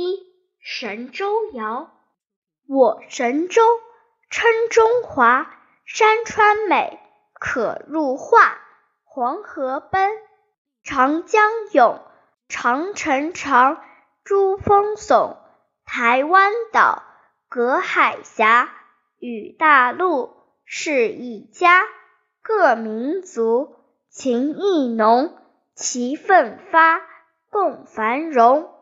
一神州谣。我神州称中华山川美可入画黄河奔。长江涌长城长珠峰耸。台湾岛隔海峡与大陆是一家各民族情谊浓齐奋发共繁荣。